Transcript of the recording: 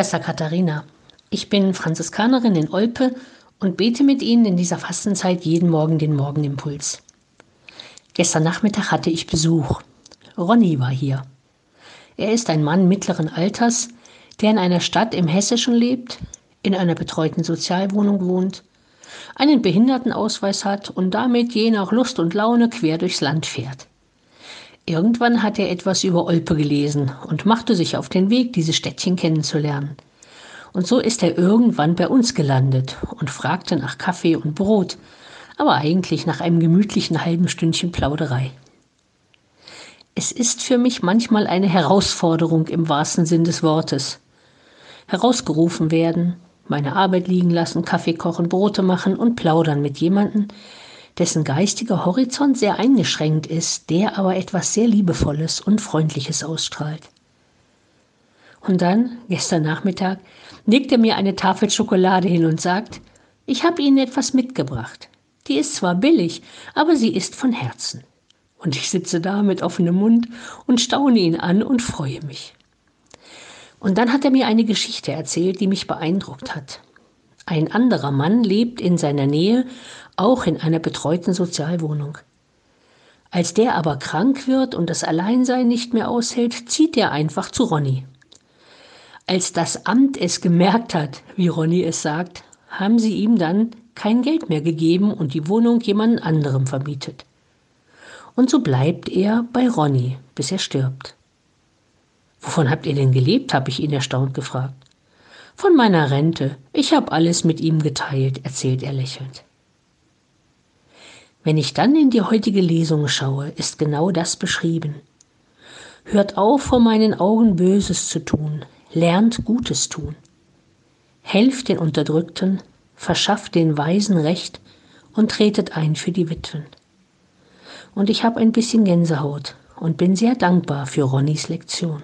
Schwester Katharina. Ich bin Franziskanerin in Olpe und bete mit Ihnen in dieser Fastenzeit jeden Morgen den Morgenimpuls. Gestern Nachmittag hatte ich Besuch. Ronny war hier. Er ist ein Mann mittleren Alters, der in einer Stadt im Hessischen lebt, in einer betreuten Sozialwohnung wohnt, einen Behindertenausweis hat und damit je nach Lust und Laune quer durchs Land fährt. Irgendwann hat er etwas über Olpe gelesen und machte sich auf den Weg, dieses Städtchen kennenzulernen. Und so ist er irgendwann bei uns gelandet und fragte nach Kaffee und Brot, aber eigentlich nach einem gemütlichen halben Stündchen Plauderei. Es ist für mich manchmal eine Herausforderung im wahrsten Sinn des Wortes. Herausgerufen werden, meine Arbeit liegen lassen, Kaffee kochen, Brote machen und plaudern mit jemandem, dessen geistiger Horizont sehr eingeschränkt ist, der aber etwas sehr Liebevolles und Freundliches ausstrahlt. Und dann, gestern Nachmittag, legt er mir eine Tafel Schokolade hin und sagt, ich habe Ihnen etwas mitgebracht. Die ist zwar billig, aber sie ist von Herzen. Und ich sitze da mit offenem Mund und staune ihn an und freue mich. Und dann hat er mir eine Geschichte erzählt, die mich beeindruckt hat. Ein anderer Mann lebt in seiner Nähe auch in einer betreuten Sozialwohnung. Als der aber krank wird und das Alleinsein nicht mehr aushält, zieht er einfach zu Ronny. Als das Amt es gemerkt hat, wie Ronny es sagt, haben sie ihm dann kein Geld mehr gegeben und die Wohnung jemand anderem vermietet. Und so bleibt er bei Ronny, bis er stirbt. Wovon habt ihr denn gelebt? habe ich ihn erstaunt gefragt. Von meiner Rente. Ich habe alles mit ihm geteilt, erzählt er lächelnd. Wenn ich dann in die heutige Lesung schaue, ist genau das beschrieben. Hört auf, vor meinen Augen Böses zu tun, lernt Gutes tun. Helft den Unterdrückten, verschafft den Weisen Recht und tretet ein für die Witwen. Und ich habe ein bisschen Gänsehaut und bin sehr dankbar für Ronnys Lektion.